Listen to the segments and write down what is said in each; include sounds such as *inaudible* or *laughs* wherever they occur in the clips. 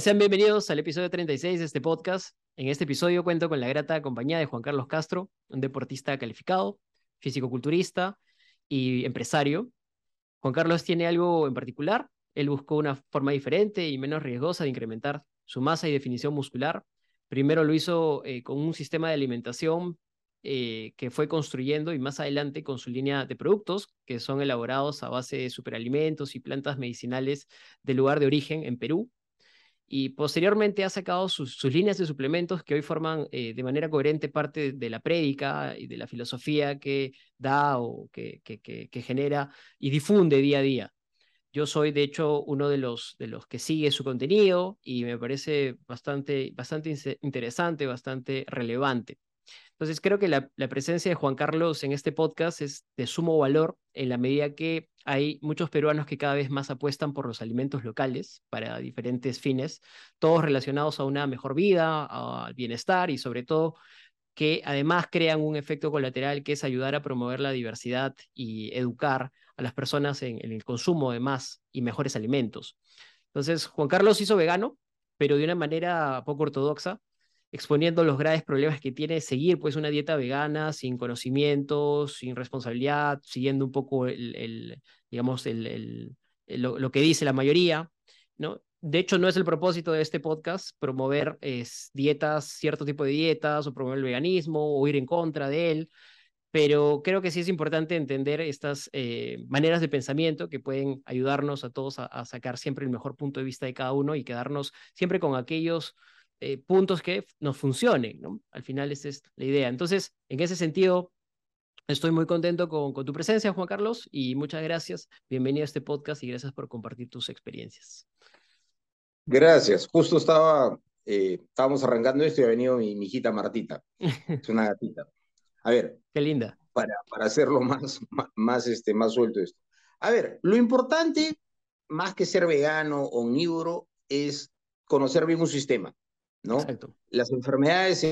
Sean bienvenidos al episodio 36 de este podcast. En este episodio cuento con la grata compañía de Juan Carlos Castro, un deportista calificado, físico-culturista y empresario. Juan Carlos tiene algo en particular. Él buscó una forma diferente y menos riesgosa de incrementar su masa y definición muscular. Primero lo hizo eh, con un sistema de alimentación eh, que fue construyendo y más adelante con su línea de productos que son elaborados a base de superalimentos y plantas medicinales del lugar de origen en Perú y posteriormente ha sacado sus, líneas de suplementos que hoy forman eh, de manera coherente parte de la prédica y de la filosofía que da o que, que, que, genera y difunde día a día. Yo soy, de hecho, uno de los, de los que sigue su contenido y me parece bastante, bastante interesante, bastante relevante. Entonces, creo que la, la presencia de Juan Carlos en este podcast es de sumo valor en la medida que hay muchos peruanos que cada vez más apuestan por los alimentos locales para diferentes fines, todos relacionados a una mejor vida, al bienestar y sobre todo que además crean un efecto colateral que es ayudar a promover la diversidad y educar a las personas en, el consumo de más y mejores alimentos. Entonces, Juan Carlos hizo vegano, pero de una manera poco ortodoxa, exponiendo los graves problemas que tiene seguir pues una dieta vegana sin conocimientos, sin responsabilidad, siguiendo un poco el, digamos, el, lo, que dice la mayoría, ¿no? De hecho, no es el propósito de este podcast promover es, dietas, cierto tipo de dietas, o promover el veganismo, o ir en contra de él, pero creo que sí es importante entender estas eh, maneras de pensamiento que pueden ayudarnos a todos a, sacar siempre el mejor punto de vista de cada uno y quedarnos siempre con aquellos eh, puntos que nos funcionen, ¿no? Al final esa es la idea. Entonces, en ese sentido, estoy muy contento con, con tu presencia, Juan Carlos, y muchas gracias. Bienvenido a este podcast y gracias por compartir tus experiencias. Gracias. Justo estaba, eh, estábamos arrancando esto y ha venido mi, mi hijita Martita. *laughs* Es una gatita. A ver. Qué linda. Para, para hacerlo más, más, este, más suelto esto. A ver, lo importante, más que ser vegano o omnívoro, es conocer bien un sistema. ¿No? Las enfermedades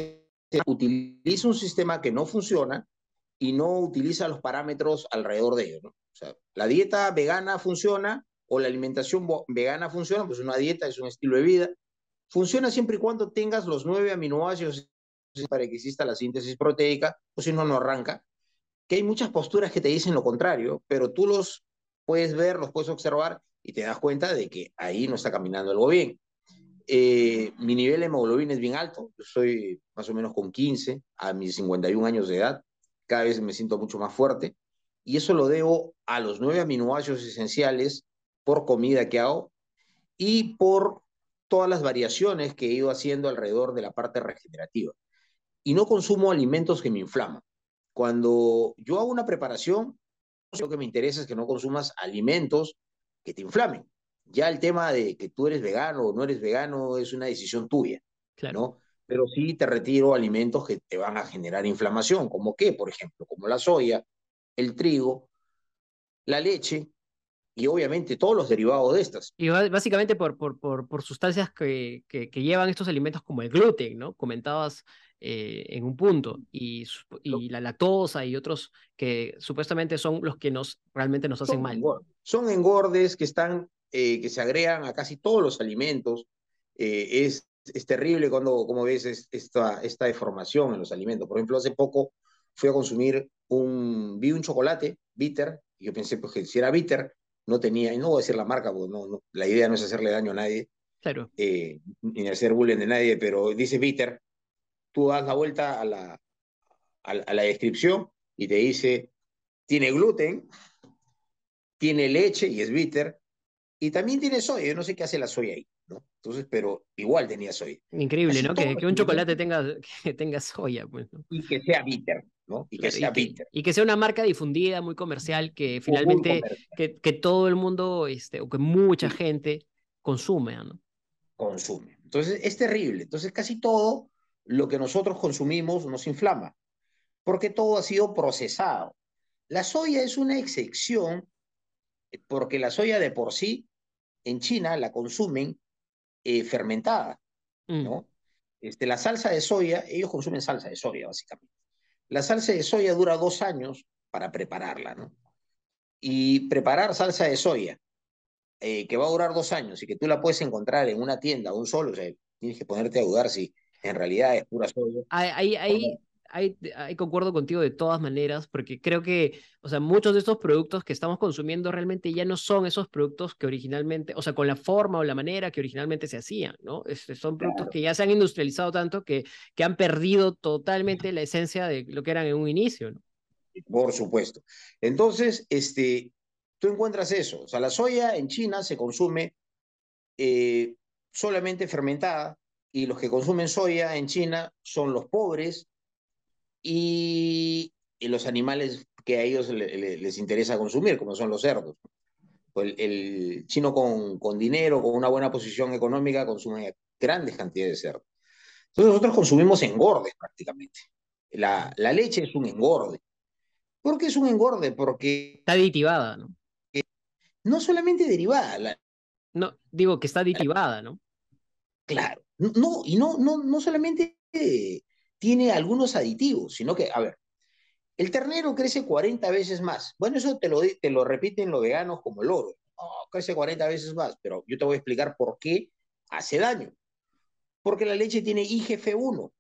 utiliza un sistema que no funciona y no utiliza los parámetros alrededor de ello, ¿no? O sea, la dieta vegana funciona o la alimentación vegana funciona, pues una dieta es un estilo de vida. Funciona siempre y cuando tengas los nueve aminoácidos para que exista la síntesis proteica, o si no, no arranca. Que hay muchas posturas que te dicen lo contrario, pero tú los puedes ver, los puedes observar y te das cuenta de que ahí no está caminando algo bien. Eh, mi nivel de hemoglobina es bien alto, yo soy más o menos con 15 a mis 51 años de edad, cada vez me siento mucho más fuerte, y eso lo debo a los nueve aminoácidos esenciales por comida que hago y por todas las variaciones que he ido haciendo alrededor de la parte regenerativa. Y no consumo alimentos que me inflaman. Cuando yo hago una preparación, lo que me interesa es que no consumas alimentos que te inflamen. Ya el tema de que tú eres vegano o no eres vegano es una decisión tuya, claro. ¿no? Pero sí te retiro alimentos que te van a generar inflamación, como qué, por ejemplo, como la soya, el trigo, la leche y obviamente todos los derivados de estas. Y básicamente por, por, por, por sustancias que, que, llevan estos alimentos como el gluten, ¿no? Comentabas eh, en un punto, y, y la lactosa y otros que supuestamente son los que nos realmente nos hacen mal. Son engordes que están eh, que se agregan a casi todos los alimentos. Eh, es, es terrible cuando, como ves, esta, esta deformación en los alimentos. Por ejemplo, hace poco fui a consumir un, vi un chocolate bitter, y yo pensé pues, que si era bitter, no tenía, y no voy a decir la marca, porque no, la idea no es hacerle daño a nadie, claro. Eh, ni hacer bullying de nadie, pero dice bitter, tú das la vuelta a la, a la descripción y te dice, tiene gluten, tiene leche y es bitter, y también tiene soya, yo no sé qué hace la soya ahí, ¿no? Entonces, pero igual tenía soya. Increíble, ¿no? Que, que, un chocolate tenga, que tenga soya, pues, Y que sea bitter, ¿no? Y que sea bitter. Y que sea una marca difundida, muy comercial, que finalmente, Que, que todo el mundo, este, o que mucha gente consume, ¿no? Consume. Entonces, es terrible. Entonces, casi todo lo que nosotros consumimos nos inflama, porque todo ha sido procesado. La soya es una excepción, porque la soya de por sí, en China la consumen eh, fermentada, mm. ¿no? Este, la salsa de soya, ellos consumen salsa de soya, básicamente. La salsa de soya dura dos años para prepararla, ¿no? Y preparar salsa de soya, eh, que va a durar dos años y que tú la puedes encontrar en una tienda, un solo, o sea, tienes que ponerte a dudar si en realidad es pura soya. Ahí, ahí, ahí, ahí, concuerdo contigo de todas maneras, porque creo que, o sea, muchos de estos productos que estamos consumiendo realmente ya no son esos productos que originalmente, o sea, con la forma o la manera que originalmente se hacían, ¿no? Este, son productos que ya se han industrializado tanto que, que han perdido totalmente la esencia de lo que eran en un inicio, ¿no? Por supuesto. Entonces, este, tú encuentras eso. O sea, la soya en China se consume eh, solamente fermentada y los que consumen soya en China son los pobres y, los animales que a ellos les interesa consumir, como son los cerdos. El, el chino con, con, dinero, con una buena posición económica, consume grandes cantidades de cerdo. Entonces nosotros consumimos engordes prácticamente. La, la leche es un engorde. ¿Por qué es un engorde? Porque... Está aditivada, ¿no? No solamente derivada. No, digo que está aditivada, ¿no? Claro. No, y no, no, no solamente tiene algunos aditivos, sino que, a ver, el ternero crece 40 veces más. Bueno, eso te lo, te lo repiten los veganos como el oro. crece 40 veces más, pero yo te voy a explicar por qué hace daño. Porque la leche tiene IGF-1.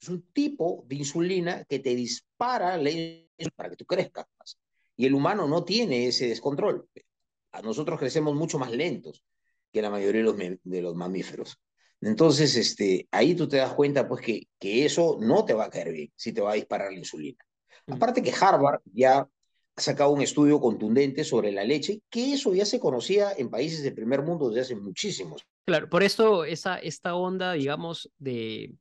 Es un tipo de insulina que te dispara la para que tú crezcas más. Y el humano no tiene ese descontrol. A nosotros crecemos mucho más lentos que la mayoría de los, de los mamíferos. Entonces, este, ahí tú te das cuenta pues que, que eso no te va a caer bien si te va a disparar la insulina. Mm. Aparte que Harvard ya ha sacado un estudio contundente sobre la leche, que eso ya se conocía en países del primer mundo desde hace muchísimos. Claro, por eso esa, esta onda, digamos, de,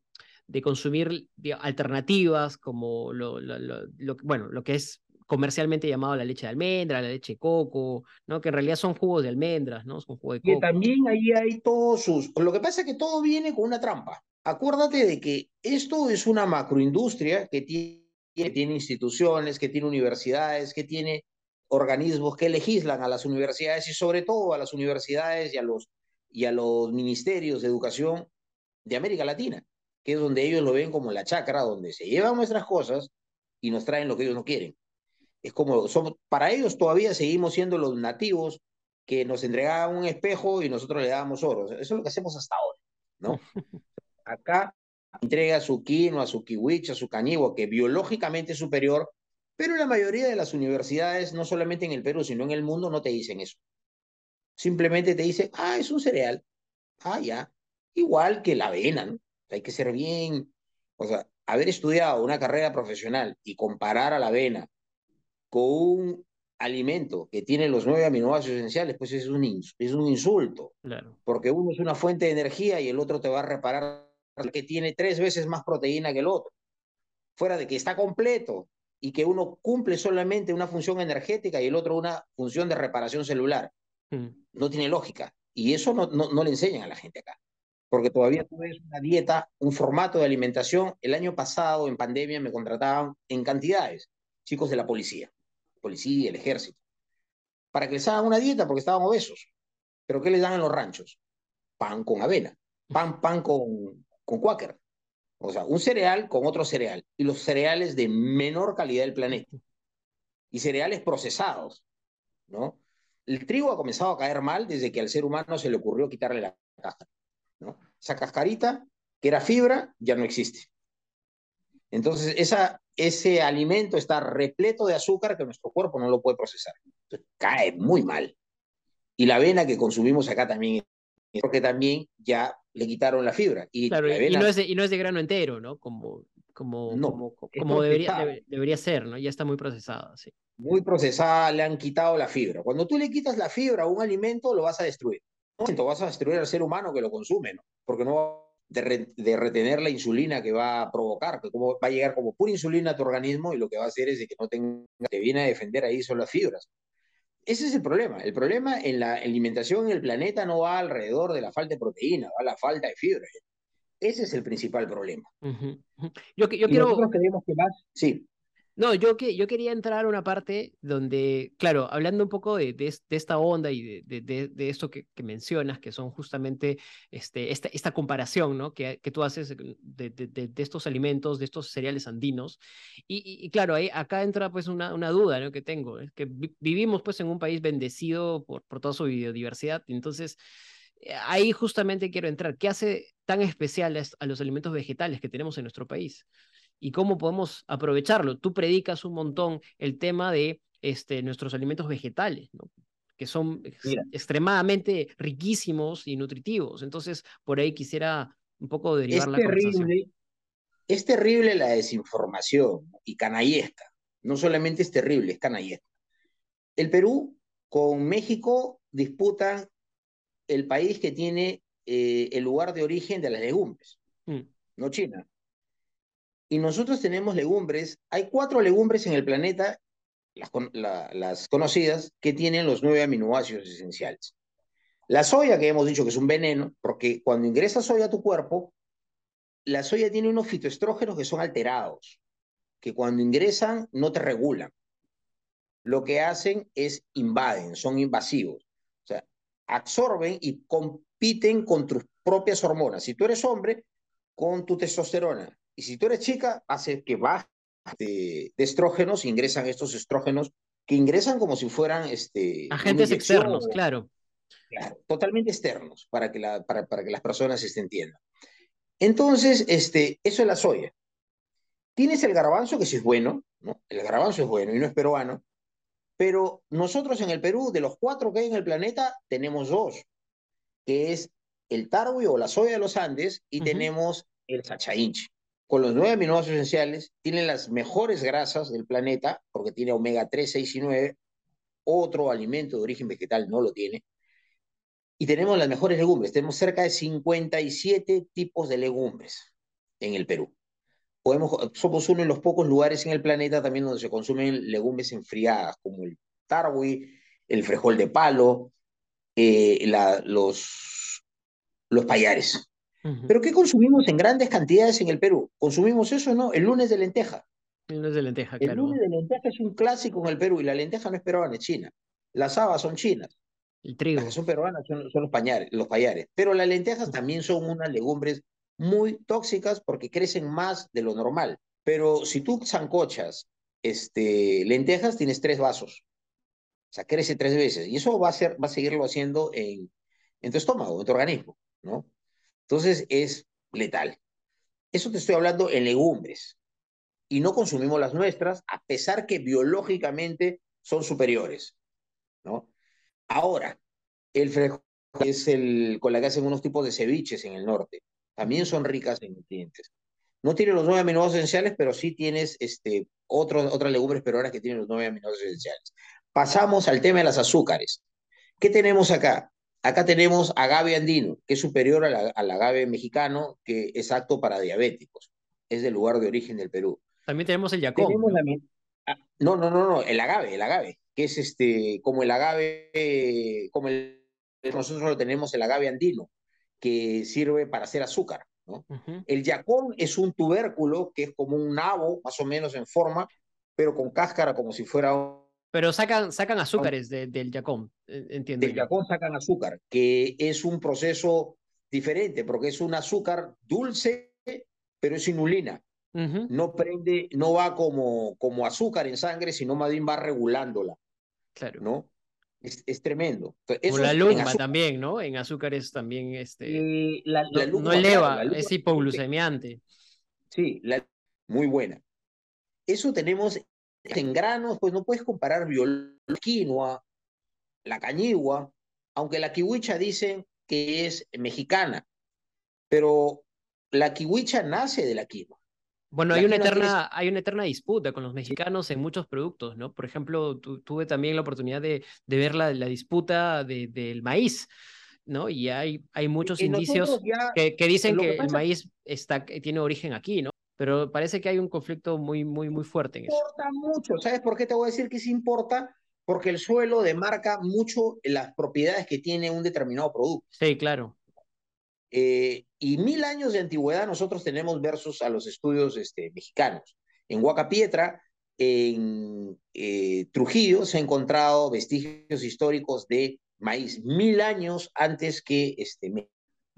de consumir alternativas como lo, lo, lo, bueno, lo que es comercialmente llamado la leche de almendra, la leche de coco, ¿no? Que en realidad son jugos de almendras, ¿no? Son jugos de coco. Que también ahí hay todos sus... Lo que pasa es que todo viene con una trampa. Acuérdate de que esto es una macroindustria que tiene, que tiene instituciones, que tiene universidades, que tiene organismos que legislan a las universidades y sobre todo a las universidades y a los, y a los ministerios de educación de América Latina, que es donde ellos lo ven como la chacra, donde se llevan nuestras cosas y nos traen lo que ellos no quieren es como, somos, para ellos todavía seguimos siendo los nativos que nos entregaban un espejo y nosotros le dábamos oro. Eso es lo que hacemos hasta ahora, ¿no? *laughs* Acá entrega su quinoa, su kiwicha, su cañigo, que biológicamente es superior, pero la mayoría de las universidades, no solamente en el Perú, sino en el mundo, no te dicen eso. Simplemente te dicen, ah, es un cereal. Ah, ya. Igual que la avena, ¿no? Hay que ser bien, o sea, haber estudiado una carrera profesional y comparar a la avena con un alimento que tiene los nueve aminoácidos esenciales, pues es un, es un insulto. Claro. Porque uno es una fuente de energía y el otro te va a reparar que tiene tres veces más proteína que el otro. Fuera de que está completo y que uno cumple solamente una función energética y el otro una función de reparación celular. Mm. No tiene lógica. Y eso no, no, no le enseñan a la gente acá. Porque todavía tú ves una dieta, un formato de alimentación. El año pasado, en pandemia, me contrataban en cantidades chicos de la policía policía, el ejército, para que les hagan una dieta porque estaban obesos. ¿Pero qué les dan en los ranchos? Pan con avena, pan, pan con, con cuáquer. O sea, un cereal con otro cereal. Y los cereales de menor calidad del planeta. Y cereales procesados, ¿no? El trigo ha comenzado a caer mal desde que al ser humano se le ocurrió quitarle la cáscara. Esa cascarita, que era fibra, ya no existe. Entonces, esa, ese alimento está repleto de azúcar que nuestro cuerpo no lo puede procesar. Entonces, cae muy mal. Y la avena que consumimos acá también, porque también ya le quitaron la fibra. Y, claro, y, no es de, y, no es de, grano entero, ¿no? Como, como, como, como debería, debería ser, ¿no? Ya está muy procesada, sí. Muy procesada, le han quitado la fibra. Cuando tú le quitas la fibra a un alimento, lo vas a destruir. No, vas a destruir al ser humano que lo consume, ¿no? Porque no de, retener la insulina que va a provocar, que como, va a llegar como pura insulina a tu organismo y lo que va a hacer es que no tenga, te viene a defender ahí son las fibras. ese es el problema. El problema en la alimentación en el planeta no va alrededor de la falta de proteína, va a la falta de fibra. Ese es el principal problema. Yo, yo quiero... Nosotros creemos que más... Sí. No, yo, que, yo quería entrar a una parte donde, claro, hablando un poco de, de, esta onda y de, de, de esto que, que, mencionas, que son justamente este, esta, esta comparación ¿no? que, que tú haces de, estos alimentos, de estos cereales andinos. Y, y, claro, ahí, acá entra pues una, una duda ¿no? que tengo, es que vivimos pues en un país bendecido por, por toda su biodiversidad, entonces eh, ahí justamente quiero entrar. ¿Qué hace tan especial a los alimentos vegetales que tenemos en nuestro país? Y cómo podemos aprovecharlo. Tú predicas un montón el tema de este, nuestros alimentos vegetales, ¿no? que son extremadamente riquísimos y nutritivos. Entonces, por ahí quisiera un poco derivar es la terrible, Es terrible la desinformación y canallesca. No solamente es terrible, es canallesca. El Perú con México disputan el país que tiene eh, el lugar de origen de las legumbres, mm. no China y nosotros tenemos legumbres, hay cuatro legumbres en el planeta, las, conocidas, que tienen los nueve aminoácidos esenciales. La soya, que hemos dicho que es un veneno, porque cuando ingresa soya a tu cuerpo, la soya tiene unos fitoestrógenos que son alterados, que cuando ingresan no te regulan. Lo que hacen es invaden, son invasivos. O sea, absorben y compiten con tus propias hormonas. Si tú eres hombre, con tu testosterona. Y si tú eres chica, hace que baje de, estrógenos, ingresan estos estrógenos que ingresan como si fueran este, agentes externos, claro. Totalmente externos para que, la, para, para que las personas se entiendan. Entonces, este, eso es la soya. Tienes el garbanzo, que sí es bueno, ¿no? El garbanzo es bueno y no es peruano, pero nosotros en el Perú, de los cuatro que hay en el planeta, tenemos dos, que es el tarwi o la soya de los Andes y tenemos el sachainchi con los nueve aminoácidos esenciales, tiene las mejores grasas del planeta, porque tiene omega 3, 6 y 9, otro alimento de origen vegetal no lo tiene, y tenemos las mejores legumbres, tenemos cerca de 57 tipos de legumbres en el Perú. Somos uno de los pocos lugares en el planeta también donde se consumen legumbres enfriadas, como el tarwi, el frijol de palo, eh, los, los payares. Pero ¿qué consumimos en grandes cantidades en el Perú? ¿Consumimos eso no? El lunes de lenteja. El lunes de lenteja, claro. El lunes de lenteja es un clásico en el Perú y la lenteja no es peruana, es china. Las habas son chinas. El trigo. Las que son peruanas son, los, pañares, los payares. Pero las lentejas también son unas legumbres muy tóxicas porque crecen más de lo normal. Pero si tú zancochas este, lentejas, tienes tres vasos. O sea, crece tres veces. Y eso va a, ser, va a seguirlo haciendo en, en tu estómago, en tu organismo, ¿no? Entonces es letal. Eso te estoy hablando en legumbres. Y no consumimos las nuestras, a pesar que biológicamente son superiores. ¿no? Ahora, el frijol es el con la que hacen unos tipos de ceviches en el norte. También son ricas en nutrientes. No tiene los nueve aminoácidos esenciales, pero sí tienes este, otras legumbres peruanas que tienen los nueve aminoácidos esenciales. Pasamos al tema de las azúcares. ¿Qué tenemos acá? Acá tenemos agave andino, que es superior al agave mexicano, que es apto para diabéticos. Es del lugar de origen del Perú. También tenemos el yacón. Ah, ¿no? no, no, no, el agave, el agave, que es este, como el agave, como el, nosotros lo tenemos el agave andino, que sirve para hacer azúcar. ¿no? El yacón es un tubérculo que es como un nabo, más o menos en forma, pero con cáscara como si fuera un pero sacan, sacan azúcares del yacón, e, entiendo. Del yacón sacan azúcar, que es un proceso diferente, porque es un azúcar dulce, pero es inulina. No prende, no va como, como azúcar en sangre, sino más bien va regulándola. Claro. ¿No? Es, es tremendo. Eso la lumba también, ¿no? En azúcares también, este. Eh, la, no, eleva, es hipoglucemiante. Sí, la, muy buena. Eso tenemos en granos, pues no puedes comparar la quinoa, la cañigua, aunque la kiwicha dicen que es mexicana, pero la kiwicha nace de la quinoa. Bueno, hay una, eterna, hay una eterna disputa con los mexicanos en muchos productos, ¿no? Por ejemplo, tuve también la oportunidad de, de ver la, la disputa del maíz, ¿no? Y hay, hay muchos indicios que, que, dicen que, el maíz está, tiene origen aquí, ¿no? Pero parece que hay un conflicto muy, muy, muy fuerte en eso. Importa mucho, ¿sabes por qué te voy a decir que se importa? porque el suelo demarca mucho las propiedades que tiene un determinado producto. Sí, claro. Eh, y mil años de antigüedad nosotros tenemos versus a los estudios este, mexicanos. En Huacapietra, en eh, Trujillo, se han encontrado vestigios históricos de maíz mil años antes que este,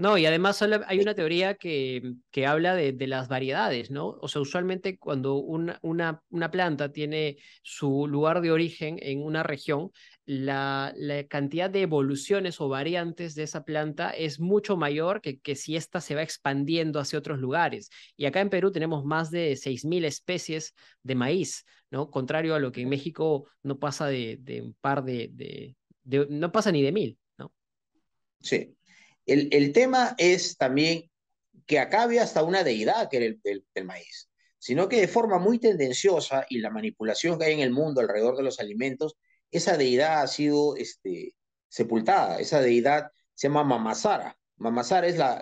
no, y además hay una teoría que, que habla de, de, las variedades, ¿no? O sea, usualmente cuando una, una, una, planta tiene su lugar de origen en una región, la, la, cantidad de evoluciones o variantes de esa planta es mucho mayor que, que si ésta se va expandiendo hacia otros lugares. Y acá en Perú tenemos más de 6.000 especies de maíz, ¿no? Contrario a lo que en México no pasa de, de un par de, de, de, no pasa ni de mil, ¿no? Sí. El, tema es también que acabe hasta una deidad que era el, maíz, sino que de forma muy tendenciosa y la manipulación que hay en el mundo alrededor de los alimentos, esa deidad ha sido este, sepultada. Esa deidad se llama Mamasara. Mamasara es la,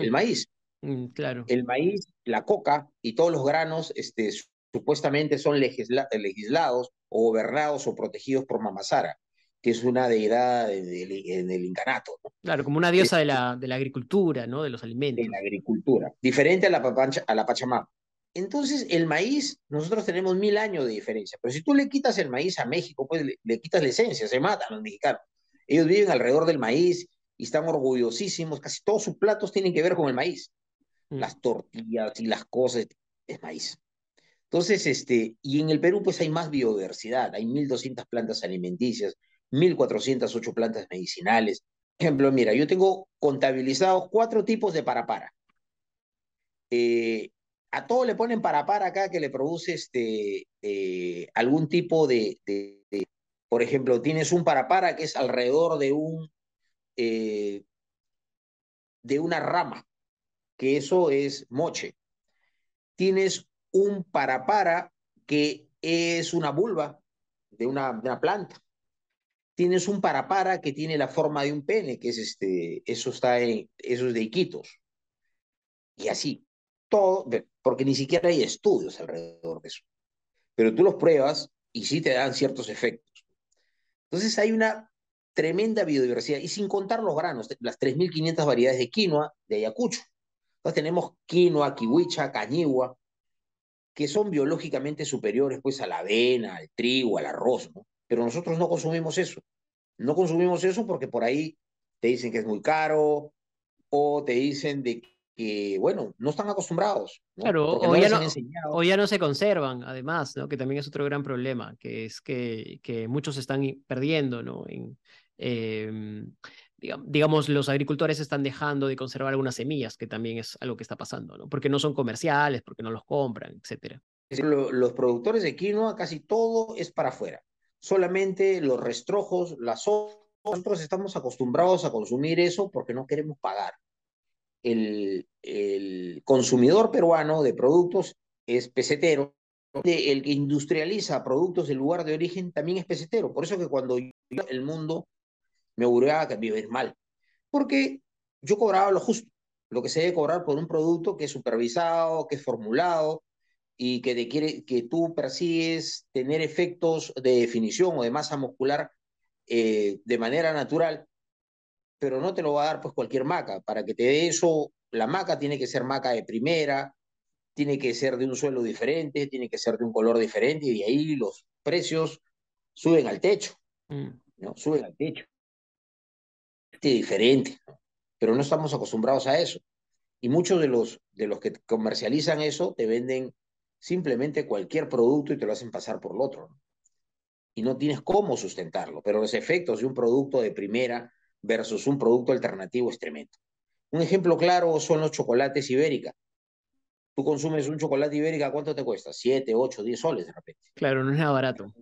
el maíz. Mm, claro. El maíz, la coca y todos los granos este, supuestamente son legislados o gobernados o protegidos por Mamasara que es una deidad en el, incanato. Claro, como una diosa de la, de la agricultura, ¿no? De los alimentos. De la agricultura, diferente a la, a la Pachamama. Entonces, el maíz, nosotros tenemos mil años de diferencia, pero si tú le quitas el maíz a México, pues le, quitas la esencia, se matan los mexicanos. Ellos viven alrededor del maíz y están orgullosísimos, casi todos sus platos tienen que ver con el maíz. Mm. Las tortillas y las cosas, es maíz. Entonces, este, y en el Perú pues hay más biodiversidad, hay 1.200 plantas alimenticias, 1.408 plantas medicinales. ejemplo, mira, yo tengo contabilizados cuatro tipos de parapara. Eh, a todo le ponen parapara acá que le produce este, eh, algún tipo de, por ejemplo, tienes un parapara que es alrededor de un, eh, de una rama, que eso es moche. Tienes un parapara que es una vulva de una planta tienes un parapara que tiene la forma de un pene, que es este, eso está en, eso es de Iquitos. Y así, todo, porque ni siquiera hay estudios alrededor de eso. Pero tú los pruebas y sí te dan ciertos efectos. Entonces hay una tremenda biodiversidad, y sin contar los granos, las 3.500 variedades de quinoa de Ayacucho. Entonces tenemos quinoa, kiwicha, cañigua, que son biológicamente superiores pues a la avena, al trigo, al arroz, ¿no? Pero nosotros no consumimos eso. No consumimos eso porque por ahí te dicen que es muy caro o te dicen de que, bueno, no están acostumbrados. Claro, o, ya no, o, ya no, se conservan, además, ¿no? que también es otro gran problema, que es que, que muchos están perdiendo, ¿no? En, em, digamos, los agricultores están dejando de conservar algunas semillas, que también es algo que está pasando, ¿no? Porque no son comerciales, porque no los compran, etcétera. Los productores de quinoa, casi todo es para afuera solamente los restrojos, las hojas. Nosotros estamos acostumbrados a consumir eso porque no queremos pagar. El, consumidor peruano de productos es pesetero. El que industrializa productos del lugar de origen también es pesetero. Por eso que cuando yo, el mundo me auguraba que vives mal. Porque yo cobraba lo justo, lo que se debe cobrar por un producto que es supervisado, que es formulado, y que, te quiere, que tú persigues tener efectos de definición o de masa muscular eh, de manera natural, pero no te lo va a dar pues cualquier maca. Para que te dé eso, la maca tiene que ser maca de primera, tiene que ser de un suelo diferente, tiene que ser de un color diferente y de ahí los precios suben al techo, mm. ¿no? Suben al techo. Diferente, pero no estamos acostumbrados a eso. Y muchos de los, de los que comercializan eso te venden simplemente cualquier producto y te lo hacen pasar por el otro. Y no tienes cómo sustentarlo, pero los efectos de un producto de primera versus un producto alternativo es tremendo. Un ejemplo claro son los chocolates ibérica. Tú consumes un chocolate ibérica, ¿cuánto te cuesta? ¿Siete, ocho, diez soles de repente. Claro, no es nada barato.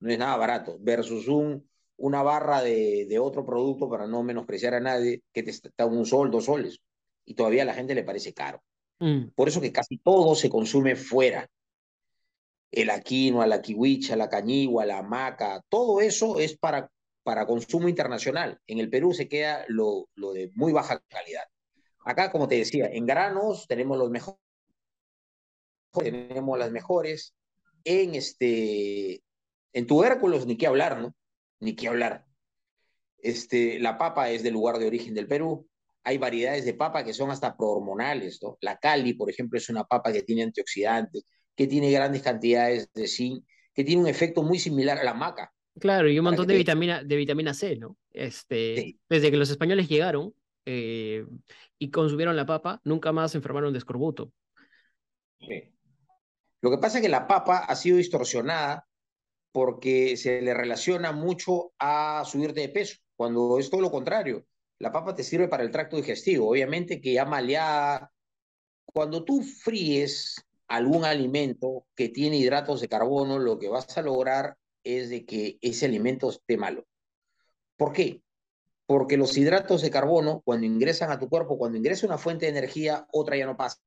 No es nada barato. Versus un, una barra de, de otro producto, para no menospreciar a nadie, que te está un sol, dos soles. Y todavía a la gente le parece caro. Mm. Por eso que casi todo se consume fuera. El aquino, la kiwicha, la cañigua, la maca, todo eso es para, para consumo internacional. En el Perú se queda lo, lo de muy baja calidad. Acá, como te decía, en granos tenemos los mejores, tenemos las mejores. En, este, En tubérculos, ni qué hablar, ¿no? Ni qué hablar. Este, la papa es del lugar de origen del Perú. Hay variedades de papa que son hasta prohormonales, ¿no? La cali, por ejemplo, es una papa que tiene antioxidantes, que tiene grandes cantidades de zinc, que tiene un efecto muy similar a la maca. Claro, y un montón de vitamina, de vitamina C, ¿no? Este, Desde que los españoles llegaron eh, y consumieron la papa, nunca más se enfermaron de escorbuto. Sí. Lo que pasa es que la papa ha sido distorsionada porque se le relaciona mucho a subirte de peso, cuando es todo lo contrario. La papa te sirve para el tracto digestivo, obviamente que ya maleada. Cuando tú fríes algún alimento que tiene hidratos de carbono, lo que vas a lograr es de que ese alimento esté malo. ¿Por qué? Porque los hidratos de carbono, cuando ingresan a tu cuerpo, cuando ingresa una fuente de energía, otra ya no pasa.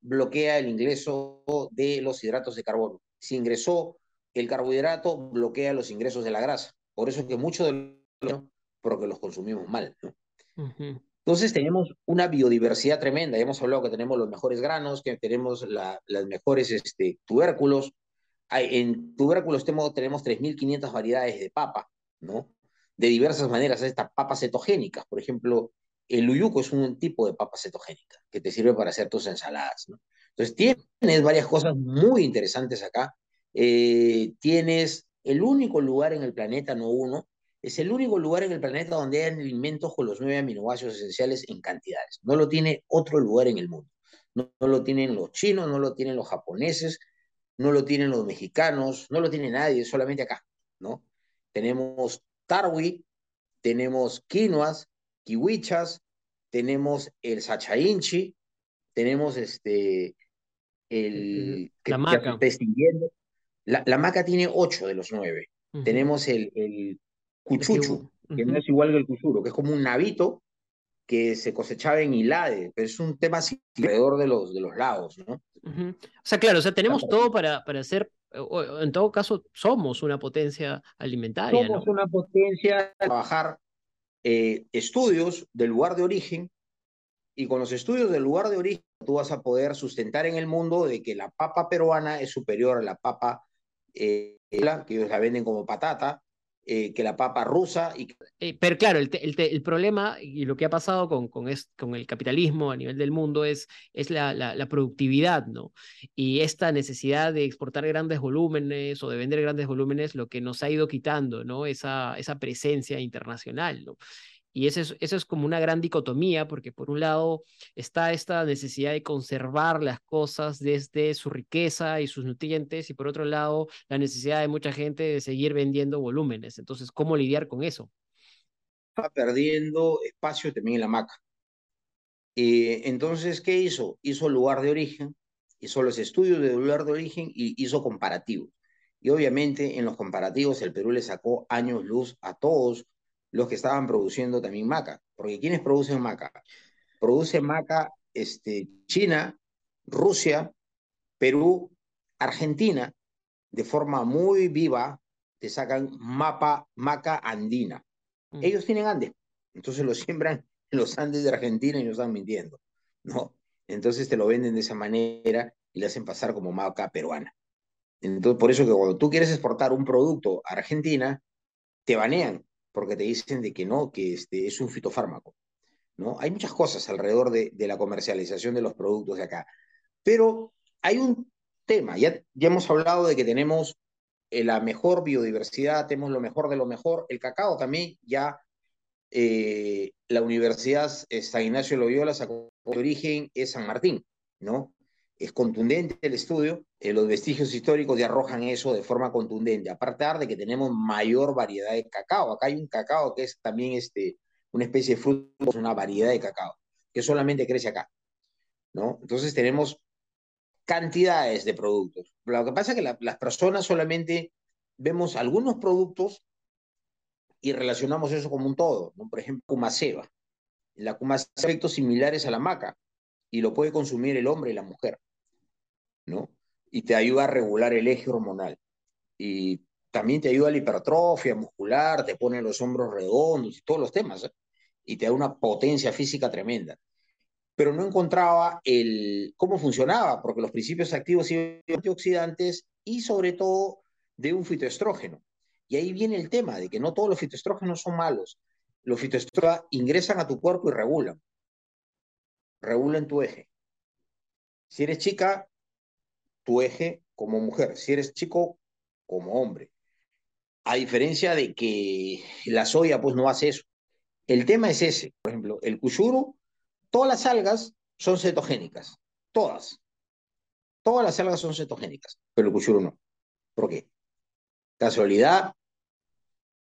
Bloquea el ingreso de los hidratos de carbono. Si ingresó el carbohidrato, bloquea los ingresos de la grasa. Por eso es que muchos de los porque los consumimos mal. Entonces tenemos una biodiversidad tremenda. Hemos hablado que tenemos los mejores granos, que tenemos las mejores este, tubérculos, en tubérculos tenemos, tenemos 3.500 variedades de papa, ¿no? De diversas maneras, estas papas cetogénicas, por ejemplo, el uyuco es un tipo de papa cetogénica que te sirve para hacer tus ensaladas, ¿no? Entonces tienes varias cosas muy interesantes acá. Eh, tienes el único lugar en el planeta, no uno, es el único lugar en el planeta donde hay alimentos con los nueve aminoácidos esenciales en cantidades. No lo tiene otro lugar en el mundo. No, no, lo tienen los chinos, no lo tienen los japoneses, no lo tienen los mexicanos, no lo tiene nadie, solamente acá, ¿no? Tenemos tarwi, tenemos quinoas, kiwichas, tenemos el sachainchi, tenemos este, el... La maca. La, la, maca tiene ocho de los nueve. Tenemos el, el cuchuchu, que no es igual que el cuchuro, que es como un navito que se cosechaba en Hilade, pero es un tema alrededor de los, de los lagos, ¿no? O sea, claro, o sea, tenemos todo para, para hacer, en todo caso, somos una potencia alimentaria. Somos una potencia trabajar eh, estudios del lugar de origen y con los estudios del lugar de origen tú vas a poder sustentar en el mundo de que la papa peruana es superior a la papa eh, que ellos la venden como patata, eh, que la papa rusa. Y... Eh, pero claro, el, el, problema y lo que ha pasado con, con, con, el capitalismo a nivel del mundo es, es la, la, productividad, ¿no? Y esta necesidad de exportar grandes volúmenes o de vender grandes volúmenes, lo que nos ha ido quitando, ¿no? Esa, esa presencia internacional, ¿no? Y eso es, eso es como una gran dicotomía, porque por un lado está esta necesidad de conservar las cosas desde su riqueza y sus nutrientes, y por otro lado la necesidad de mucha gente de seguir vendiendo volúmenes. Entonces, ¿cómo lidiar con eso? Está perdiendo espacio también en la maca. Eh, entonces, ¿qué hizo? Hizo lugar de origen, hizo los estudios de lugar de origen y hizo comparativos. Y obviamente en los comparativos el Perú le sacó años luz a todos los que estaban produciendo también maca. Porque ¿quiénes producen maca? Produce maca este, China, Rusia, Perú, Argentina, de forma muy viva, te sacan mapa, maca andina. Mm. Ellos tienen Andes, entonces lo siembran en los Andes de Argentina y no están mintiendo, ¿no? Entonces te lo venden de esa manera y le hacen pasar como maca peruana. Entonces, por eso que cuando tú quieres exportar un producto a Argentina, te banean, porque te dicen de que no, que este, es un fitofármaco. ¿no? Hay muchas cosas alrededor de, la comercialización de los productos de acá. Pero hay un tema, ya, ya hemos hablado de que tenemos eh, la mejor biodiversidad, tenemos lo mejor de lo mejor. El cacao también ya eh, la Universidad San Ignacio de Loyola sacó de origen es San Martín, ¿no? Es contundente el estudio, eh, los vestigios históricos arrojan eso de forma contundente, aparte de que tenemos mayor variedad de cacao. Acá hay un cacao que es también este, una especie de fruto, una variedad de cacao, que solamente crece acá. ¿no? Entonces tenemos cantidades de productos. Lo que pasa es que las personas solamente vemos algunos productos y relacionamos eso como un todo. Por ejemplo, cumaceba. La cumaceba efectos similares a la maca y lo puede consumir el hombre y la mujer. ¿No? Y te ayuda a regular el eje hormonal. Y también te ayuda a la hipertrofia muscular, te pone los hombros redondos y todos los temas, ¿eh? y te da una potencia física tremenda. Pero no encontraba el cómo funcionaba, porque los principios activos y antioxidantes y sobre todo de un fitoestrógeno, Y ahí viene el tema de que no todos los fitoestrógenos son malos. Los fitoestrógenos ingresan a tu cuerpo y regulan. Regulan tu eje. Si eres chica, tu eje como mujer. Si eres chico, como hombre. A diferencia de que la soya pues no hace eso. El tema es ese. Por ejemplo, el cuchuro, todas las algas son cetogénicas. Todas. Todas las algas son cetogénicas, pero el cuchuro no. ¿Por qué? ¿Casualidad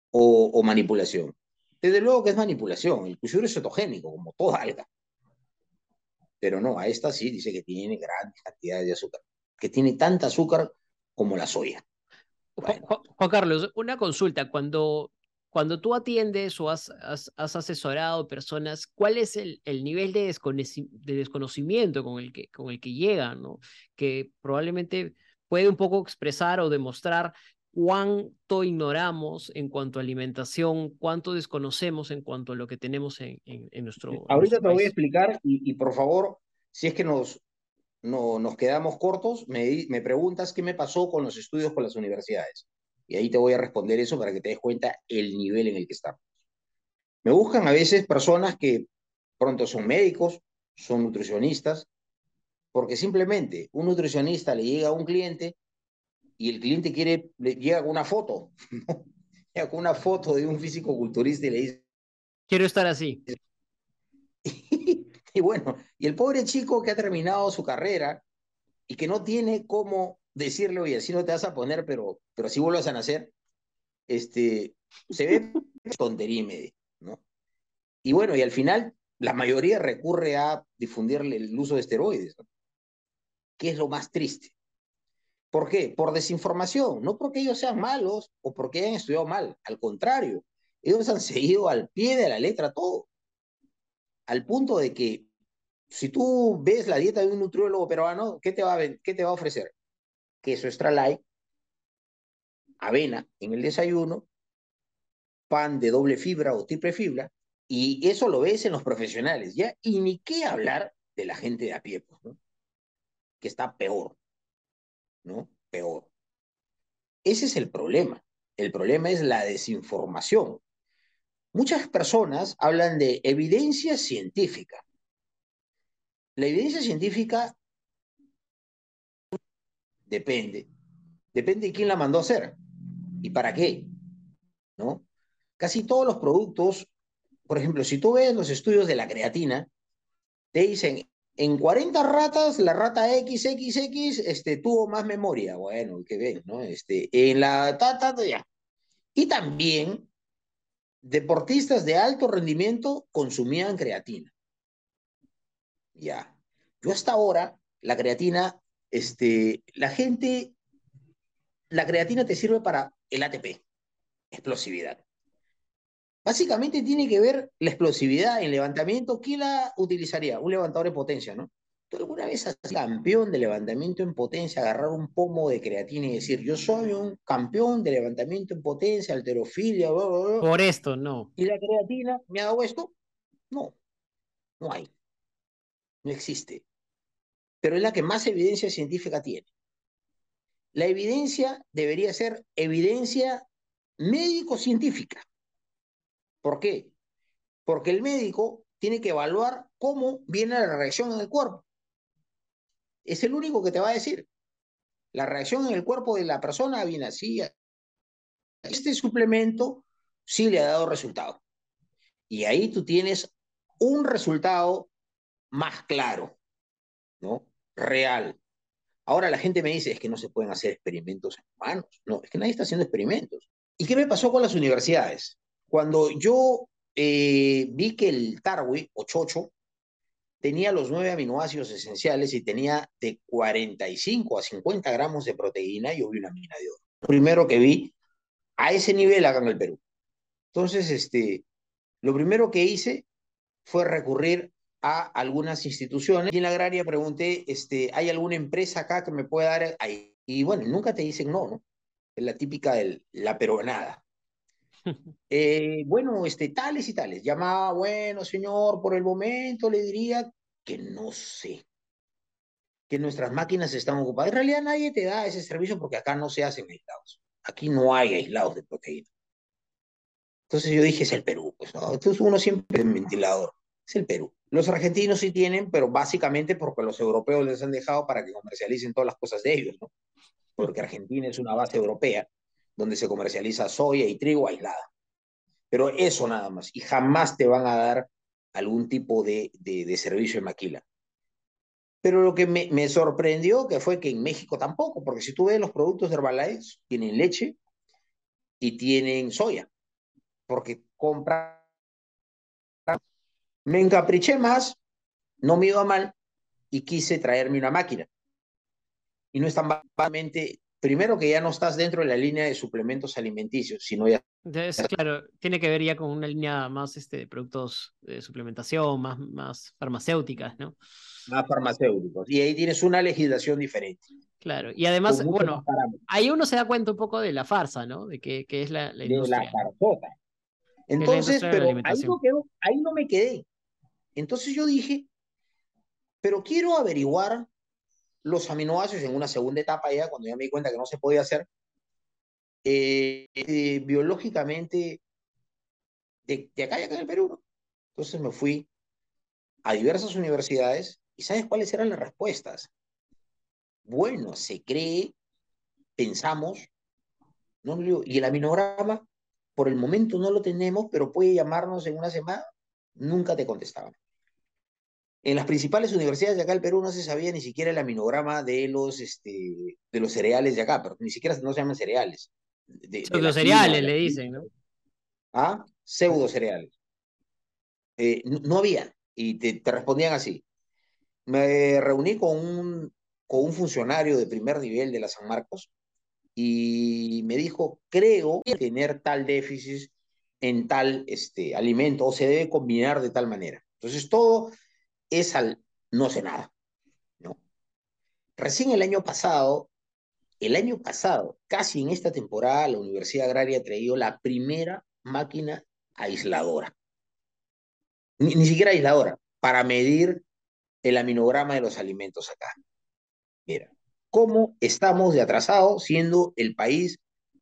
o, manipulación? Desde luego que es manipulación. El cuchuro es cetogénico, como toda alga. Pero no, a esta sí dice que tiene grandes cantidades de azúcar. Que tiene tanta azúcar como la soya. Juan Carlos, una consulta. Cuando cuando tú atiendes o has, has, asesorado personas, ¿cuál es el, el nivel de, de, desconocimiento con el, que, con el que llegan? ¿no? Que probablemente puede un poco expresar o demostrar cuánto ignoramos en cuanto a alimentación, cuánto desconocemos en cuanto a lo que tenemos en, en, nuestro Ahorita te voy a explicar y, por favor, si es que nos, no, nos quedamos cortos, me, me preguntas qué me pasó con los estudios con las universidades. Y ahí te voy a responder eso para que te des cuenta el nivel en el que estamos. Me buscan a veces personas que pronto son médicos, son nutricionistas, porque simplemente un nutricionista le llega a un cliente y el cliente quiere, le llega con una foto, *laughs* llega con una foto de un físico culturista y le dice... Quiero estar así. Y bueno, y el pobre chico que ha terminado su carrera y que no tiene cómo decirle, oye, así no te vas a poner, pero, pero así vuelvas a nacer, este, se ve *laughs* tontería y media, ¿no? Y bueno, y al final la mayoría recurre a difundirle el uso de esteroides, ¿no? ¿Qué es lo más triste? ¿Por qué? Por desinformación, no porque ellos sean malos o porque hayan estudiado mal, al contrario, ellos han seguido al pie de la letra todo, al punto de que si tú ves la dieta de un nutriólogo peruano, ¿qué te va a, qué te va a ofrecer? queso extra light, avena en el desayuno, pan de doble fibra o triple fibra, y eso lo ves en los profesionales, ¿ya? Y ni qué hablar de la gente de a pie, pues, ¿no? Que está peor, ¿no? Peor. Ese es el problema. El problema es la desinformación. Muchas personas hablan de evidencia científica. La evidencia científica Depende. Depende de quién la mandó a hacer y para qué. ¿No? Casi todos los productos, por ejemplo, si tú ves los estudios de la creatina, te dicen, en 40 ratas, la rata XXX este, tuvo más memoria. Bueno, qué bien, ¿no? Este, en la tata, ya. Y también, deportistas de alto rendimiento consumían creatina. Ya. Yo hasta ahora, la creatina este, la gente, la creatina te sirve para el ATP, explosividad. Básicamente tiene que ver la explosividad en levantamiento. ¿Quién la utilizaría? Un levantador de potencia, ¿no? ¿Tú alguna vez has sido campeón de levantamiento en potencia, agarrar un pomo de creatina y decir, yo soy un campeón de levantamiento en potencia, alterofilia, Por esto, no. ¿Y la creatina me ha dado esto? No, no hay. No existe pero es la que más evidencia científica tiene. La evidencia debería ser evidencia médico-científica. ¿Por qué? Porque el médico tiene que evaluar cómo viene la reacción en el cuerpo. Es el único que te va a decir. La reacción en el cuerpo de la persona viene así. Este suplemento sí le ha dado resultado. Y ahí tú tienes un resultado más claro. ¿no? Real. Ahora la gente me dice, es que no se pueden hacer experimentos en humanos. No, es que nadie está haciendo experimentos. ¿Y qué me pasó con las universidades? Cuando yo eh, vi que el Tarwi o chocho tenía los nueve aminoácidos esenciales y tenía de 45 a 50 gramos de proteína, yo vi una mina de oro. primero que vi a ese nivel acá en el Perú. Entonces, este, lo primero que hice fue recurrir a algunas instituciones. Y en la agraria pregunté, este, ¿hay alguna empresa acá que me pueda dar ahí? Y bueno, nunca te dicen no, ¿no? Es la típica de la peronada. *laughs* Eh, bueno, este, tales y tales. Llamaba, bueno, señor, por el momento le diría que no sé, que nuestras máquinas están ocupadas. En realidad nadie te da ese servicio porque acá no se hacen aislados. aquí no hay aislados de proteína. Entonces yo dije, es el Perú, pues, ¿no? Entonces uno siempre en ventilador, es el Perú. Los argentinos sí tienen, pero básicamente porque los europeos les han dejado para que comercialicen todas las cosas de ellos, ¿no? Porque Argentina es una base europea donde se comercializa soya y trigo aislada. Pero eso nada más, y jamás te van a dar algún tipo de, de, servicio en maquila. Pero lo que me, me, sorprendió que fue que en México tampoco, porque si tú ves los productos de Herbalife, tienen leche y tienen soya, porque compran me encapriché más, no me iba mal y quise traerme una máquina. Y no es tan básicamente, primero que ya no estás dentro de la línea de suplementos alimenticios, sino ya... claro, tiene que ver ya con una línea más este, de productos de suplementación, más, más farmacéuticas, ¿no? Más farmacéuticos. Y ahí tienes una legislación diferente. Claro, y además, bueno, ahí uno se da cuenta un poco de la farsa, ¿no? De que, es la, la industria. De la farsota. Entonces, pero ahí no, ahí no me quedé. Entonces yo dije, pero quiero averiguar los aminoácidos en una segunda etapa ya, cuando ya me di cuenta que no se podía hacer, eh, eh, biológicamente de, acá y acá en el Perú. Entonces me fui a diversas universidades y ¿sabes cuáles eran las respuestas? Bueno, se cree, pensamos, ¿no? y el aminograma, por el momento no lo tenemos, pero puede llamarnos en una semana, nunca te contestaban. En las principales universidades de acá del Perú no se sabía ni siquiera el aminograma de los, este, de los cereales de acá, pero ni siquiera no se llaman cereales. Pseudo cereales le dicen, ¿no? Ah, pseudo cereales. Eh, no, había, y te, respondían así. Me reuní con un, con un funcionario de primer nivel de la San Marcos y me dijo, creo tener tal déficit en tal este, alimento o se debe combinar de tal manera. Entonces todo es al no sé nada. ¿no? Recién el año pasado, el año pasado, casi en esta temporada, la Universidad Agraria ha traído la primera máquina aisladora. Ni, ni siquiera aisladora, para medir el aminograma de los alimentos acá. Mira, ¿cómo estamos de atrasados siendo el país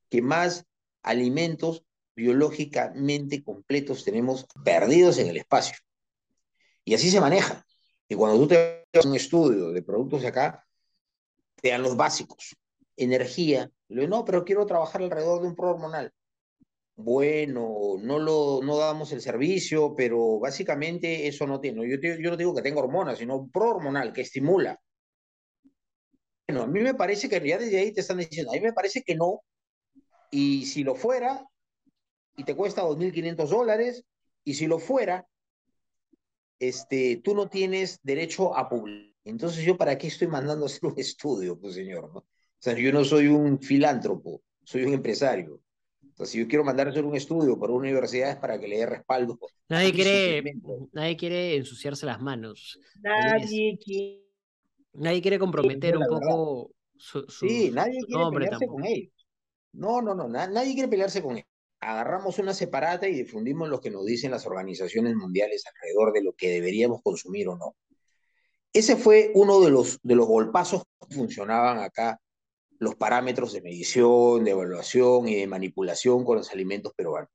que más alimentos biológicamente completos tenemos perdidos en el espacio? Y así se maneja. Y cuando tú te haces un estudio de productos de acá, te dan los básicos. Energía. Le no, pero quiero trabajar alrededor de un pro hormonal. Bueno, no, lo, no damos el servicio, pero básicamente eso no tiene. Yo, yo no digo que tenga hormonas, sino un pro hormonal que estimula. Bueno, a mí me parece que ya desde ahí te están diciendo, a mí me parece que no. Y si lo fuera, y te cuesta 2.500 dólares, y si lo fuera, este, tú no tienes derecho a publicar. Entonces, ¿yo para qué estoy mandando a hacer un *laughs* estudio, pues, señor? ¿no? O sea, yo no soy un filántropo, soy un empresario. Entonces, si yo quiero mandar a hacer un estudio para una universidad es para que le dé respaldo. *laughs* Nadie quiere, nadie quiere ensuciarse las manos. Nadie quiere. Nadie quiere comprometer un poco su, Sí, nadie quiere pelearse con ellos. No, no, no, nadie quiere pelearse con ellos agarramos una separata y difundimos lo que nos dicen las organizaciones mundiales alrededor de lo que deberíamos consumir o no. Ese fue uno de los, golpazos que funcionaban acá, los parámetros de medición, de evaluación y de manipulación con los alimentos peruanos.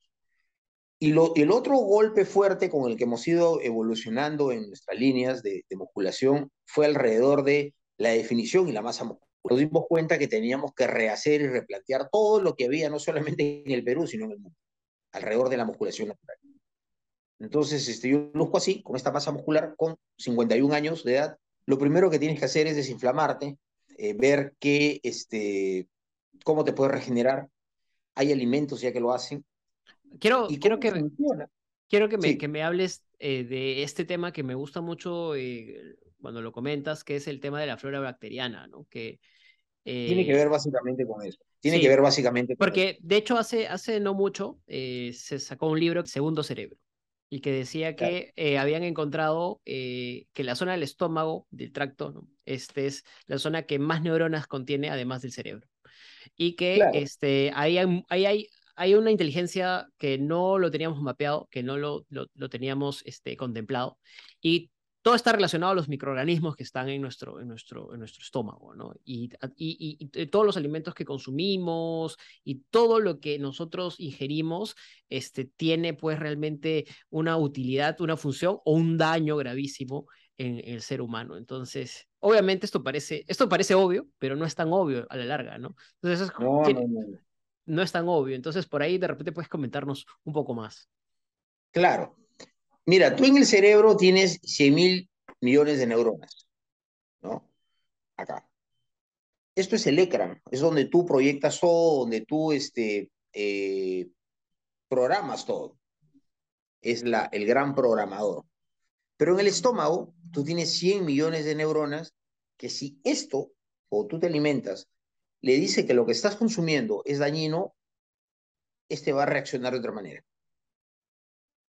Y el otro golpe fuerte con el que hemos ido evolucionando en nuestras líneas de, de musculación fue alrededor de la definición y la masa muscular nos dimos cuenta que teníamos que rehacer y replantear todo lo que había, no solamente en el Perú, sino en el mundo, alrededor de la musculación natural. Entonces, este, yo luzco así, con esta masa muscular, con 51 años de edad. Lo primero que tienes que hacer es desinflamarte, eh, ver qué, este, cómo te puedes regenerar. Hay alimentos ya que lo hacen. Quiero, quiero que, quiero que me, que me hables eh, de este tema que me gusta mucho. Eh, cuando lo comentas, que es el tema de la flora bacteriana, ¿no? Que, Tiene que ver eh, básicamente con eso. Tiene que ver básicamente con Porque, de hecho, hace, hace no mucho eh, se sacó un libro, Segundo Cerebro, y que decía que eh, habían encontrado que la zona del estómago, del tracto, ¿no? este es la zona que más neuronas contiene, además del cerebro. Y que este, ahí hay, hay, hay, una inteligencia que no lo teníamos mapeado, que no lo, lo, lo teníamos este, contemplado, y todo está relacionado a los microorganismos que están en nuestro, en nuestro, en nuestro estómago, ¿no? Y, y, y, todos los alimentos que consumimos y todo lo que nosotros ingerimos este, tiene pues realmente una utilidad, una función o un daño gravísimo en, el ser humano. Entonces, obviamente esto parece, esto parece obvio, pero no es tan obvio a la larga, ¿no? Entonces, es, no, no, no. no es tan obvio. Entonces, por ahí de repente puedes comentarnos un poco más. Claro, Mira, tú en el cerebro tienes 100 mil millones de neuronas, ¿no? Acá. Esto es el ecran, es donde tú proyectas todo, donde tú este, eh, programas todo. Es la, el gran programador. Pero en el estómago, tú tienes 100 millones de neuronas que si esto, o tú te alimentas, le dice que lo que estás consumiendo es dañino, este va a reaccionar de otra manera.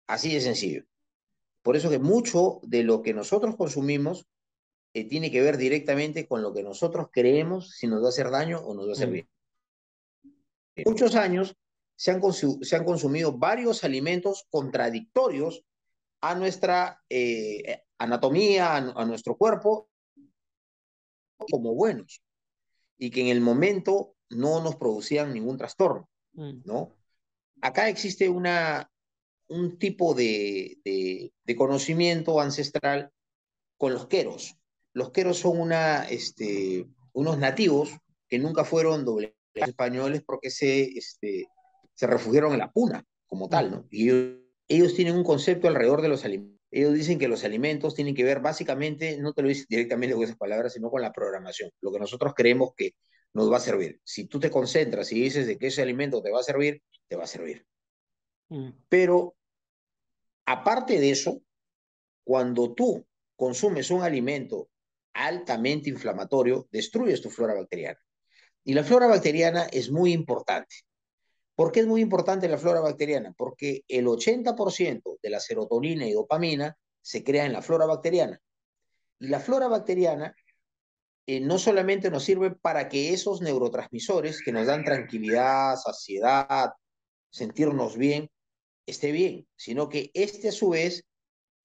Así de sencillo. Por eso que mucho de lo que nosotros consumimos eh, tiene que ver directamente con lo que nosotros creemos si nos va a hacer daño o nos va a hacer mm. bien. En muchos años se han, se han, consumido varios alimentos contradictorios a nuestra eh, anatomía, a, nuestro cuerpo, como buenos, y que en el momento no nos producían ningún trastorno, mm. ¿no? Acá existe una, un tipo de, de, conocimiento ancestral con los queros. Los queros son una, este, unos nativos que nunca fueron dobles españoles porque se, este, se refugiaron en la puna como tal, ¿no? Y ellos, tienen un concepto alrededor de los alimentos. Ellos dicen que los alimentos tienen que ver básicamente, no te lo dicen directamente con esas palabras, sino con la programación, lo que nosotros creemos que nos va a servir. Si tú te concentras y dices de que ese alimento te va a servir, te va a servir. Mm. Pero aparte de eso, cuando tú consumes un alimento altamente inflamatorio, destruyes tu flora bacteriana. Y la flora bacteriana es muy importante. ¿Por qué es muy importante la flora bacteriana? Porque el 80% de la serotonina y dopamina se crea en la flora bacteriana. Y la flora bacteriana eh, no solamente nos sirve para que esos neurotransmisores que nos dan tranquilidad, saciedad, sentirnos bien, esté bien, sino que este a su vez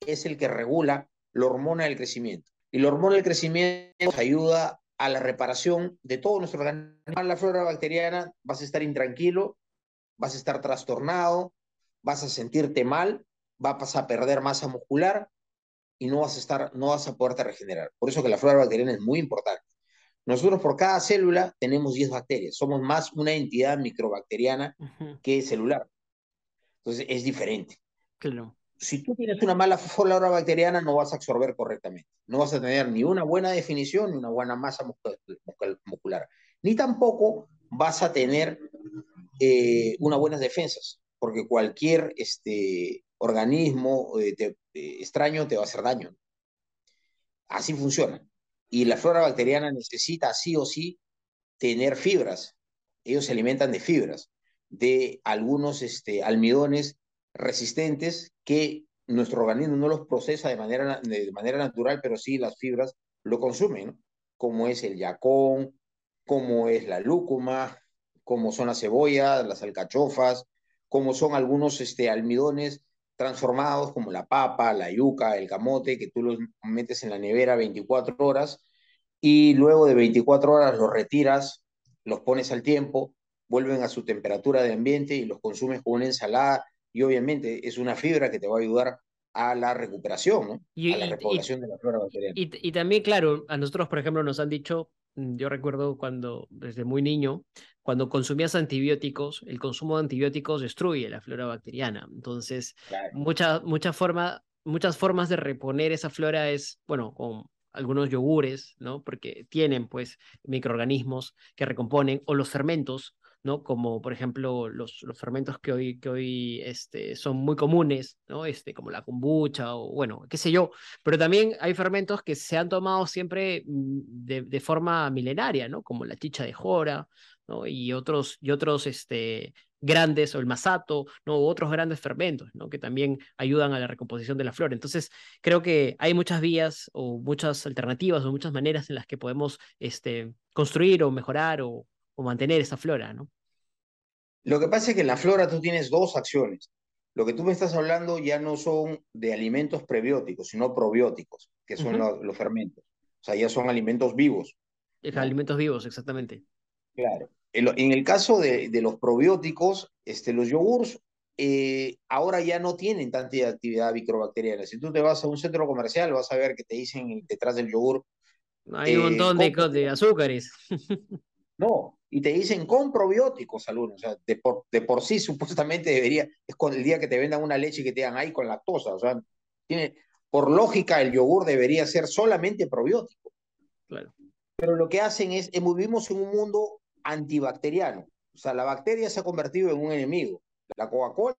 es el que regula la hormona del crecimiento. Y la hormona del crecimiento nos ayuda a la reparación de todo nuestro organismo. La flora bacteriana vas a estar intranquilo, vas a estar trastornado, vas a sentirte mal, vas a perder masa muscular y no vas a estar, no vas a poderte regenerar. Por eso que la flora bacteriana es muy importante. Nosotros por cada célula tenemos 10 bacterias, somos más una entidad microbacteriana que celular. Entonces es diferente. Claro. Si tú tienes una mala flora bacteriana, no vas a absorber correctamente. No vas a tener ni una buena definición ni una buena masa muscular. Ni tampoco vas a tener eh, unas buenas defensas, porque cualquier este, organismo eh, eh, extraño te va a hacer daño. Así funciona. Y la flora bacteriana necesita sí o sí tener fibras. Ellos se alimentan de fibras de algunos este, almidones resistentes que nuestro organismo no los procesa de manera, de manera natural, pero sí las fibras lo consumen, como es el yacón, como es la lúcuma, como son las cebollas, las alcachofas, como son algunos este, almidones transformados como la papa, la yuca, el camote, que tú los metes en la nevera 24 horas y luego de 24 horas los retiras, los pones al tiempo vuelven a su temperatura de ambiente y los consumes con una ensalada y obviamente es una fibra que te va a ayudar a la recuperación, ¿no? y, a la repoblación de la flora bacteriana. Y, también, claro, a nosotros, por ejemplo, nos han dicho, mm, yo recuerdo cuando, desde muy niño, cuando consumías antibióticos, el consumo de antibióticos destruye la flora bacteriana. Entonces, mucha, mucha forma, muchas formas de reponer esa flora es, bueno, con algunos yogures, ¿no? Porque tienen, pues, microorganismos que recomponen, o los fermentos, ¿no? Como por ejemplo los, los fermentos que hoy, que hoy este, son muy comunes, ¿no? Este, como la kombucha o bueno, qué sé yo, pero también hay fermentos que se han tomado siempre mm, de, de forma milenaria, ¿no? Como la chicha de jora, ¿no? Y otros, y otros este, grandes, o el masato, ¿no? U otros grandes fermentos, ¿no? Que también ayudan a la recomposición de la flora. Entonces, creo que hay muchas vías o muchas alternativas o muchas maneras en las que podemos este, construir o mejorar o, o mantener esa flora, ¿no? Lo que pasa es que en la flora tú tienes dos acciones. Lo que tú me estás hablando ya no son de alimentos prebióticos, sino probióticos, que son los, fermentos. O sea, ya son alimentos vivos. Alimentos vivos, exactamente. Claro. En, el caso de, de, los probióticos, este, los yogurts eh, ahora ya no tienen tanta actividad microbacteriana. Si tú te vas a un centro comercial, vas a ver que te dicen detrás del yogur. Hay un montón de, de azúcares. *laughs* No, y te dicen con probióticos algunos, o sea, de por, de por sí *laughs* supuestamente debería, es con el día que te vendan una leche que te digan ahí con lactosa, o sea, tiene, por lógica el yogur debería ser solamente probiótico. Claro. Pero lo que hacen es, eh, vivimos en un mundo antibacteriano, o sea, la bacteria se ha convertido en un enemigo. La Coca-Cola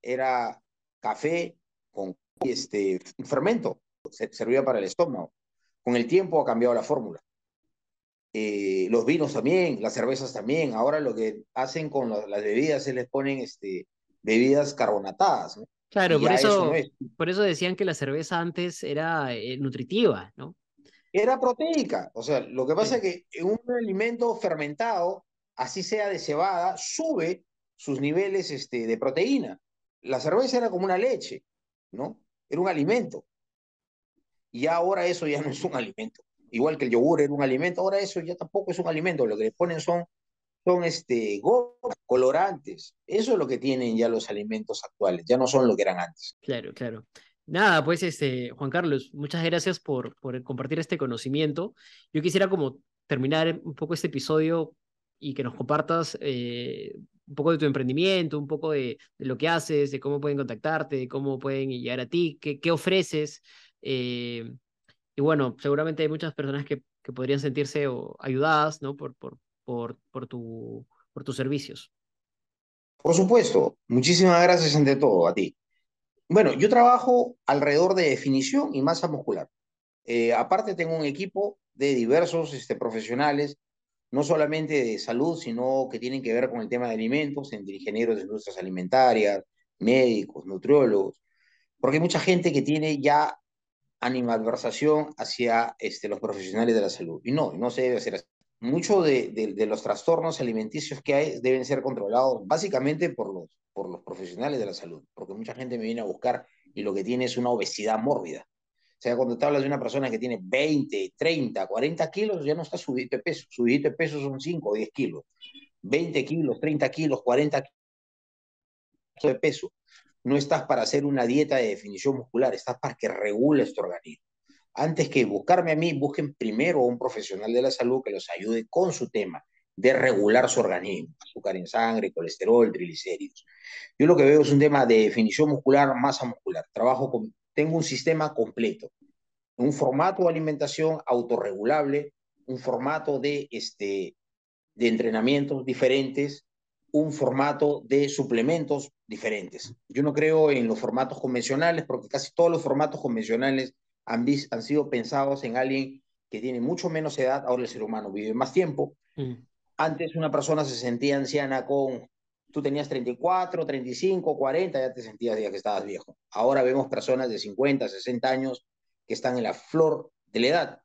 era café con este, fermento, servía para el estómago. Con el tiempo ha cambiado la fórmula. Eh, los vinos también, las cervezas también. Ahora lo que hacen con las bebidas es les ponen este, bebidas carbonatadas. Claro, por eso, por eso decían que la cerveza antes era eh, nutritiva, ¿no? Era proteica. O sea, lo que pasa es que un alimento fermentado, así sea de cebada, sube sus niveles este, de proteína. La cerveza era como una leche, ¿no? Era un alimento. Y ahora eso ya no es un alimento igual que el yogur era un alimento, ahora eso ya tampoco es un alimento, lo que le ponen son, son este, colorantes, eso es lo que tienen ya los alimentos actuales, ya no son lo que eran antes. Claro, claro. Nada, pues este, Juan Carlos, muchas gracias por, por compartir este conocimiento. Yo quisiera como terminar un poco este episodio y que nos compartas eh, un poco de tu emprendimiento, un poco de, lo que haces, de cómo pueden contactarte, de cómo pueden llegar a ti, qué, qué ofreces. Eh, y bueno, seguramente hay muchas personas que, que podrían sentirse ayudadas ¿no? por, por, por, por, tu, por tus servicios. Por supuesto, muchísimas gracias ante todo a ti. Bueno, yo trabajo alrededor de definición y masa muscular. Eh, aparte tengo un equipo de diversos este, profesionales, no solamente de salud, sino que tienen que ver con el tema de alimentos, entre ingenieros de industrias alimentarias, médicos, nutriólogos, porque hay mucha gente que tiene ya animadversación hacia este, los profesionales de la salud. Y no, no se debe hacer así. Muchos de, de, los trastornos alimenticios que hay deben ser controlados básicamente por los, por los profesionales de la salud, porque mucha gente me viene a buscar y lo que tiene es una obesidad mórbida. O sea, cuando te hablas de una persona que tiene 20, 30, 40 kilos, ya no está subido de peso. Subido de peso son 5 o 10 kilos. 20 kilos, 30 kilos, 40 kilos de peso no estás para hacer una dieta de definición muscular, estás para que regule este organismo. Antes que buscarme a mí, busquen primero a un profesional de la salud que los ayude con su tema de regular su organismo, azúcar en sangre, colesterol, triglicéridos. Yo lo que veo es un tema de definición muscular, masa muscular. Trabajo con, tengo un sistema completo, un formato de alimentación autorregulable, un formato de, este, de entrenamientos diferentes, un formato de suplementos diferentes. Yo no creo en los formatos convencionales porque casi todos los formatos convencionales han, han sido pensados en alguien que tiene mucho menos edad, ahora el ser humano vive más tiempo. Mm. Antes una persona se sentía anciana con, tú tenías 34, 35, 40, ya te sentías ya que estabas viejo. Ahora vemos personas de 50, 60 años que están en la flor de la edad.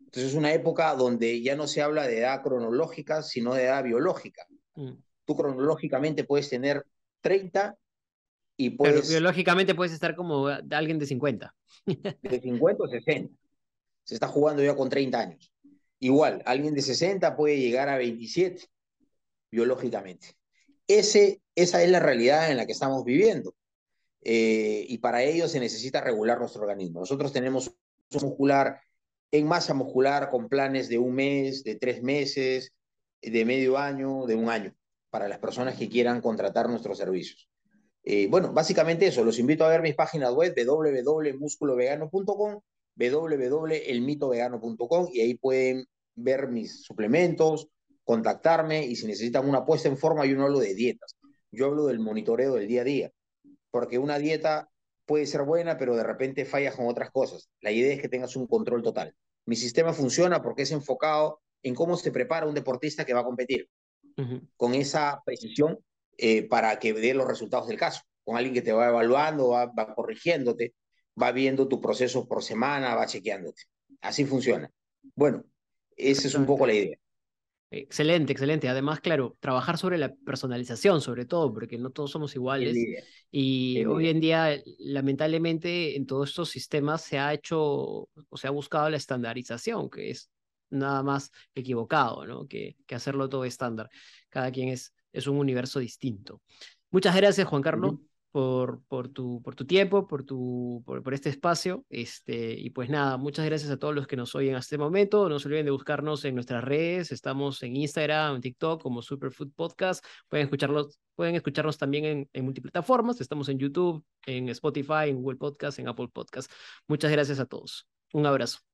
Entonces es una época donde ya no se habla de edad cronológica, sino de edad biológica. Mm tú cronológicamente puedes tener 30 y puedes... Pero biológicamente puedes estar como alguien de 50. *laughs* De 50 o 60. Se está jugando ya con 30 años. Igual, alguien de 60 puede llegar a 27 biológicamente. Ese, esa es la realidad en la que estamos viviendo. Eh, y para ello se necesita regular nuestro organismo. Nosotros tenemos muscular en masa muscular con planes de un mes, de tres meses, de medio año, de un año para las personas que quieran contratar nuestros servicios. Eh, bueno, básicamente eso, los invito a ver mis páginas web www.musculovegano.com, www.elmitovegano.com y ahí pueden ver mis suplementos, contactarme y si necesitan una puesta en forma, yo no hablo de dietas, yo hablo del monitoreo del día a día, porque una dieta puede ser buena, pero de repente falla con otras cosas. La idea es que tengas un control total. Mi sistema funciona porque es enfocado en cómo se prepara un deportista que va a competir con esa precisión eh, para que dé los resultados del caso, con alguien que te va evaluando, va, va corrigiéndote, va viendo tu proceso por semana, va chequeándote. Así funciona. Bueno, esa es un poco la idea. Excelente, excelente. Además, claro, trabajar sobre la personalización, sobre todo, porque no todos somos iguales. Y hoy en día, lamentablemente, en todos estos sistemas se ha hecho o se ha buscado la estandarización, que es nada más equivocado, ¿no? Que, que hacerlo todo estándar. Cada quien es, es un universo distinto. Muchas gracias, Juan Carlos por, por, tu, por tu tiempo, por, tu, por, por, este espacio. Este, y pues nada, muchas gracias a todos los que nos oyen hasta este momento. No se olviden de buscarnos en nuestras redes. Estamos en Instagram, en TikTok como Superfood Podcast. Pueden escucharlos, pueden escucharnos también en, en multiplataformas. Estamos en YouTube, en Spotify, en Google Podcast, en Apple Podcast. Muchas gracias a todos. Un abrazo.